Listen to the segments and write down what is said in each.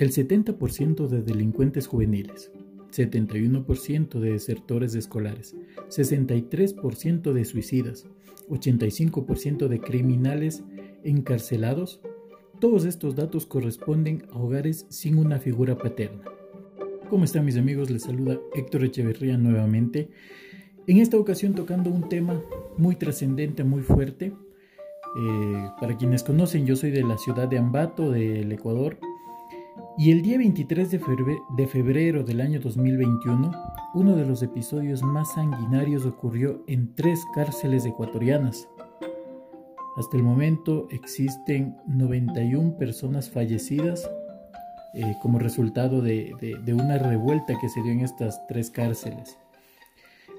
El 70% de delincuentes juveniles, 71% de desertores escolares, 63% de suicidas, 85% de criminales encarcelados, todos estos datos corresponden a hogares sin una figura paterna. ¿Cómo están mis amigos? Les saluda Héctor Echeverría nuevamente. En esta ocasión tocando un tema muy trascendente, muy fuerte. Eh, para quienes conocen, yo soy de la ciudad de Ambato, del Ecuador, y el día 23 de febrero del año 2021, uno de los episodios más sanguinarios ocurrió en tres cárceles ecuatorianas. Hasta el momento existen 91 personas fallecidas eh, como resultado de, de una revuelta que se dio en estas tres cárceles.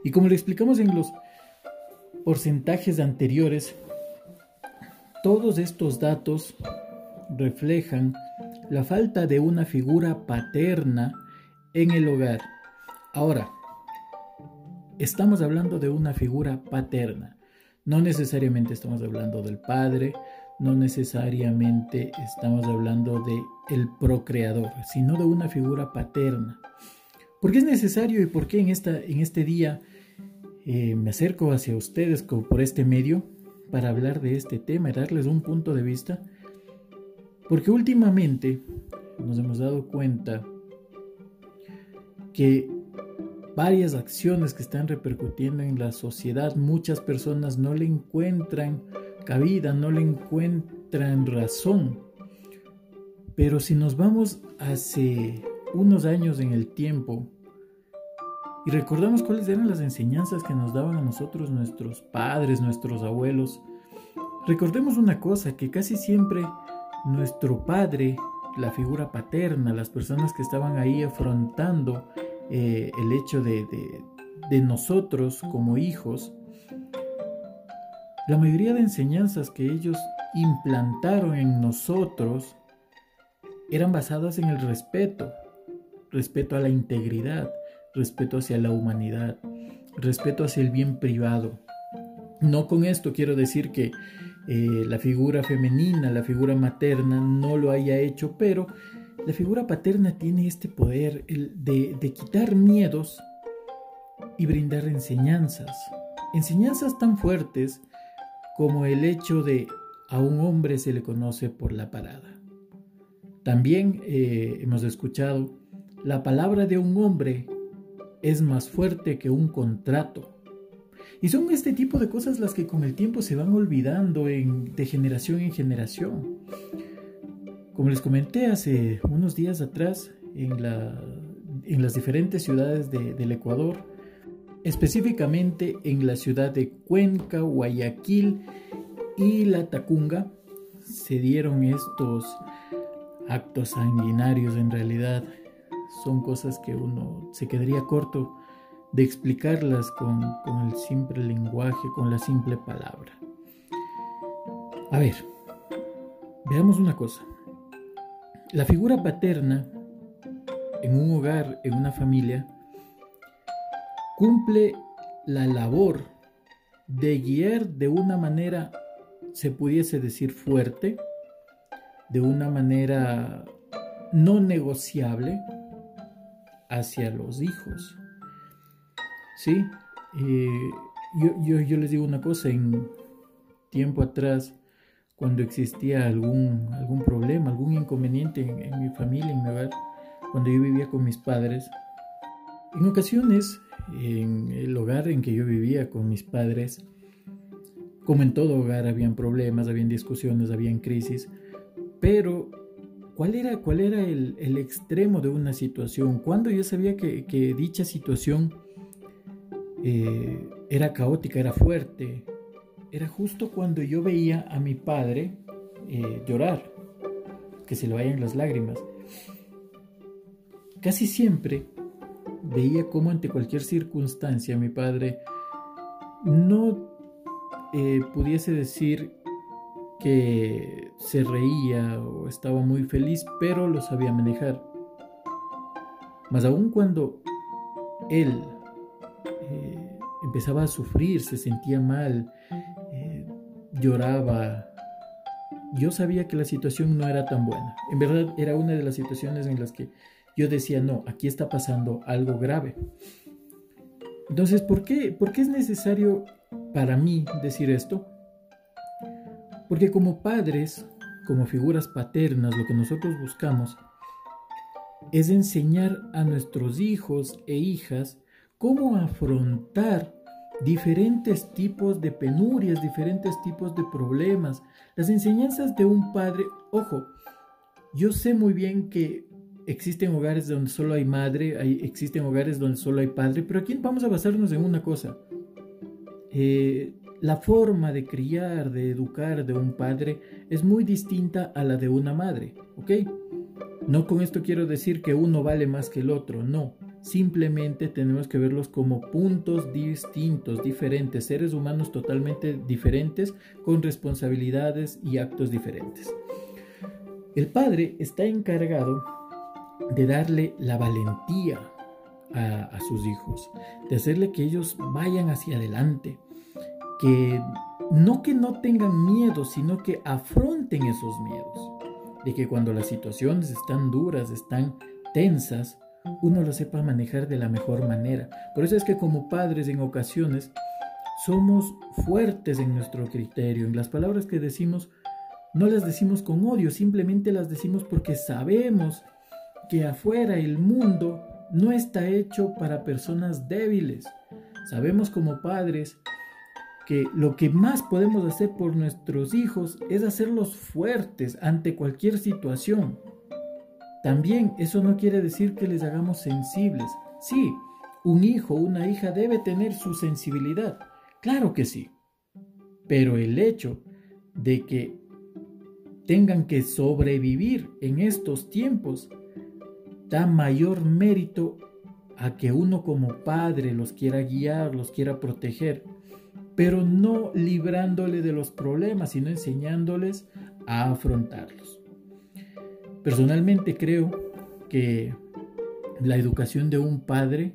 Y como le explicamos en los porcentajes anteriores, todos estos datos reflejan la falta de una figura paterna en el hogar. Ahora, estamos hablando de una figura paterna. No necesariamente estamos hablando del padre, no necesariamente estamos hablando de el procreador, sino de una figura paterna. ¿Por qué es necesario y por qué en, esta, en este día eh, me acerco hacia ustedes por este medio para hablar de este tema y darles un punto de vista? Porque últimamente nos hemos dado cuenta que varias acciones que están repercutiendo en la sociedad, muchas personas no le encuentran cabida, no le encuentran razón. Pero si nos vamos hace unos años en el tiempo y recordamos cuáles eran las enseñanzas que nos daban a nosotros nuestros padres, nuestros abuelos, recordemos una cosa, que casi siempre nuestro padre, la figura paterna, las personas que estaban ahí afrontando eh, el hecho de, de nosotros como hijos, la mayoría de enseñanzas que ellos implantaron en nosotros eran basadas en el respeto, respeto a la integridad, respeto hacia la humanidad, respeto hacia el bien privado. No con esto quiero decir que eh, la figura femenina, la figura materna no lo haya hecho, pero la figura paterna tiene este poder de, de quitar miedos y brindar enseñanzas. Enseñanzas tan fuertes como el hecho de a un hombre se le conoce por la parada. También eh, hemos escuchado, la palabra de un hombre es más fuerte que un contrato. Y son este tipo de cosas las que con el tiempo se van olvidando de generación en generación. Como les comenté hace unos días atrás, en, las diferentes ciudades del Ecuador, específicamente en la ciudad de Cuenca, Guayaquil y La Tacunga, se dieron estos actos sanguinarios en realidad. Son cosas que uno se quedaría corto de explicarlas con, el simple lenguaje, con la simple palabra. A ver, veamos una cosa. La figura paterna en un hogar, en una familia, cumple la labor de guiar de una manera, se pudiese decir, fuerte, de una manera no negociable hacia los hijos. Sí, eh, yo, les digo una cosa, en tiempo atrás, cuando existía algún, algún problema, algún inconveniente en, mi familia, en mi hogar, cuando yo vivía con mis padres, en ocasiones, en el hogar en que yo vivía con mis padres, como en todo hogar, habían problemas, habían discusiones, habían crisis, pero ¿cuál era, cuál era el, extremo de una situación? Cuando yo sabía que, que dicha situación eh, era caótica, era fuerte. Era justo cuando yo veía a mi padre eh, llorar, que se le vayan las lágrimas. Casi siempre veía como ante cualquier circunstancia mi padre no eh, pudiese decir que se reía o estaba muy feliz, pero lo sabía manejar. Mas aun cuando él empezaba a sufrir, se sentía mal, eh, lloraba, yo sabía que la situación no era tan buena. En verdad era una de las situaciones en las que yo decía, no, aquí está pasando algo grave. Entonces, ¿por qué, ¿por qué es necesario para mí decir esto? Porque como padres, como figuras paternas, lo que nosotros buscamos es enseñar a nuestros hijos e hijas cómo afrontar diferentes tipos de penurias, diferentes tipos de problemas. Las enseñanzas de un padre, ojo, yo sé muy bien que existen hogares donde solo hay madre, hay, existen hogares donde solo hay padre, pero aquí vamos a basarnos en una cosa. Eh, la forma de criar, de educar de un padre es muy distinta a la de una madre, ¿ok? No con esto quiero decir que uno vale más que el otro, no. Simplemente tenemos que verlos como puntos distintos, diferentes, seres humanos totalmente diferentes, con responsabilidades y actos diferentes. El padre está encargado de darle la valentía a, sus hijos, de hacerle que ellos vayan hacia adelante, que no que no tengan miedo, sino que afronten esos miedos, de que cuando las situaciones están duras, están tensas, uno lo sepa manejar de la mejor manera. Por eso es que como padres en ocasiones somos fuertes en nuestro criterio, en las palabras que decimos no las decimos con odio, simplemente las decimos porque sabemos que afuera el mundo no está hecho para personas débiles. Sabemos como padres que lo que más podemos hacer por nuestros hijos es hacerlos fuertes ante cualquier situación. También eso no quiere decir que les hagamos sensibles. Sí, un hijo una hija debe tener su sensibilidad. Claro que sí. Pero el hecho de que tengan que sobrevivir en estos tiempos da mayor mérito a que uno como padre los quiera guiar, los quiera proteger, pero no librándole de los problemas, sino enseñándoles a afrontarlos. Personalmente creo que la educación de un padre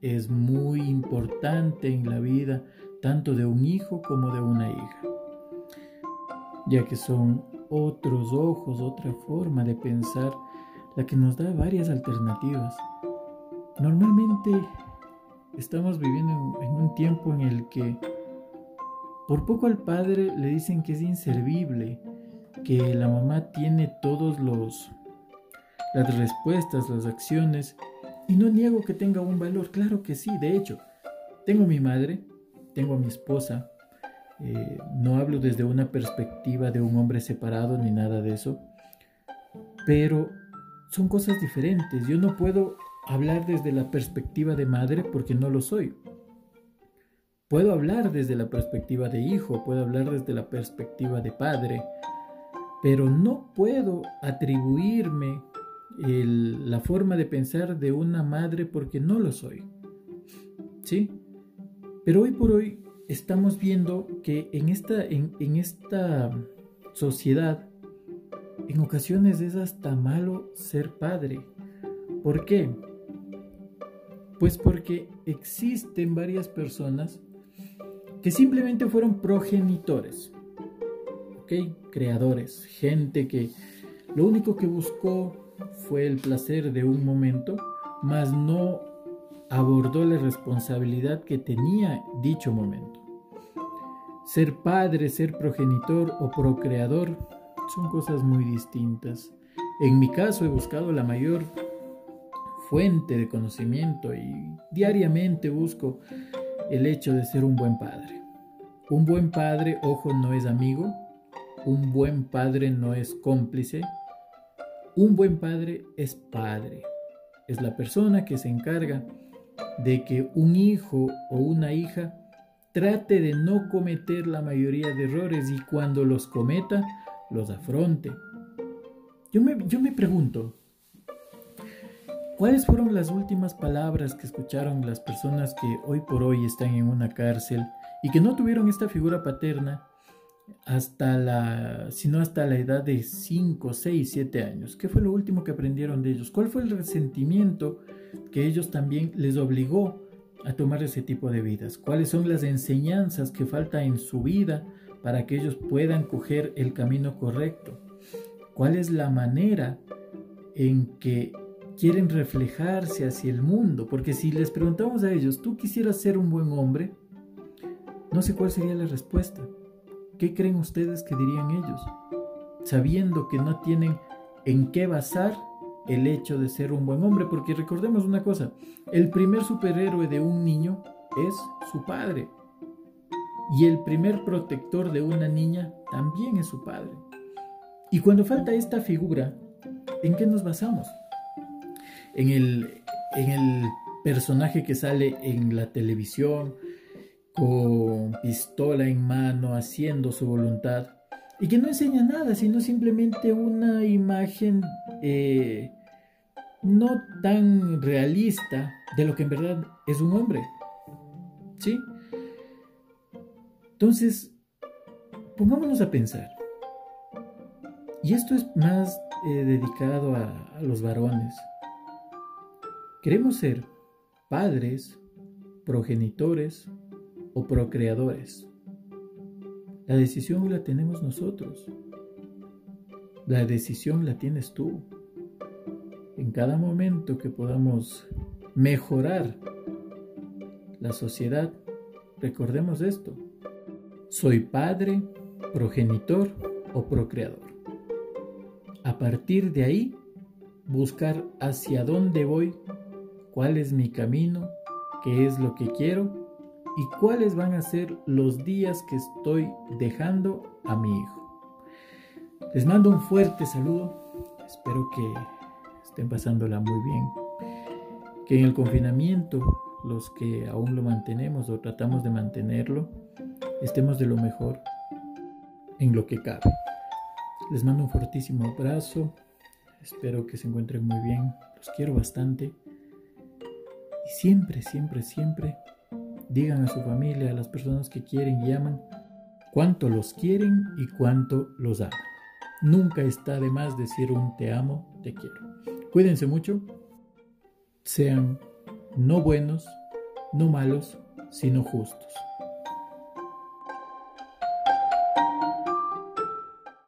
es muy importante en la vida tanto de un hijo como de una hija, ya que son otros ojos, otra forma de pensar la que nos da varias alternativas. Normalmente estamos viviendo en, un tiempo en el que por poco al padre le dicen que es inservible, que la mamá tiene todos los las respuestas, las acciones y no niego que tenga un valor, claro que sí, de hecho, tengo mi madre, tengo a mi esposa, eh, no hablo desde una perspectiva de un hombre separado ni nada de eso, pero son cosas diferentes. Yo no puedo hablar desde la perspectiva de madre porque no lo soy. Puedo hablar desde la perspectiva de hijo, puedo hablar desde la perspectiva de padre, pero no puedo atribuirme la forma de pensar de una madre porque no lo soy. ¿Sí? Pero hoy por hoy estamos viendo que en esta, en, en esta sociedad en ocasiones es hasta malo ser padre. ¿Por qué? Pues porque existen varias personas que simplemente fueron progenitores, ¿ok? Creadores, gente que lo único que buscó fue el placer de un momento, mas no abordó la responsabilidad que tenía dicho momento. Ser padre, ser progenitor o procreador son cosas muy distintas. En mi caso he buscado la mayor fuente de conocimiento y diariamente busco el hecho de ser un buen padre. Un buen padre, ojo, no es amigo. Un buen padre no es cómplice. Un buen padre es padre. Es la persona que se encarga de que un hijo o una hija trate de no cometer la mayoría de errores y cuando los cometa, los afronte. Yo me, yo me pregunto, ¿cuáles fueron las últimas palabras que escucharon las personas que hoy por hoy están en una cárcel y que no tuvieron esta figura paterna hasta la, sino hasta la edad de 5, 6, 7 años? ¿Qué fue lo último que aprendieron de ellos? ¿Cuál fue el resentimiento que ellos también les obligó a tomar ese tipo de vidas? ¿Cuáles son las enseñanzas que falta en su vida para que ellos puedan coger el camino correcto? ¿Cuál es la manera en que quieren reflejarse hacia el mundo? Porque si les preguntamos a ellos, ¿tú quisieras ser un buen hombre? No sé cuál sería la respuesta. ¿Qué creen ustedes que dirían ellos? Sabiendo que no tienen en qué basar el hecho de ser un buen hombre, porque recordemos una cosa, el primer superhéroe de un niño es su padre. Y el primer protector de una niña también es su padre. Y cuando falta esta figura, ¿en qué nos basamos? En el, en el personaje que sale en la televisión con pistola en mano, haciendo su voluntad, y que no enseña nada, sino simplemente una imagen eh, no tan realista de lo que en verdad es un hombre. ¿Sí? Entonces, pongámonos a pensar. Y esto es más eh, dedicado a, a los varones. Queremos ser padres, progenitores o procreadores. La decisión la tenemos nosotros. La decisión la tienes tú. En cada momento que podamos mejorar la sociedad, recordemos esto. Soy padre, progenitor o procreador. A partir de ahí, buscar hacia dónde voy, cuál es mi camino, qué es lo que quiero y cuáles van a ser los días que estoy dejando a mi hijo. Les mando un fuerte saludo, espero que estén pasándola muy bien, que en el confinamiento, los que aún lo mantenemos o tratamos de mantenerlo, estemos de lo mejor en lo que cabe. Les mando un fortísimo abrazo. Espero que se encuentren muy bien. Los quiero bastante. Y siempre, siempre, siempre digan a su familia, a las personas que quieren y aman, cuánto los quieren y cuánto los aman. Nunca está de más decir un te amo, te quiero. Cuídense mucho. Sean no buenos, no malos, sino justos.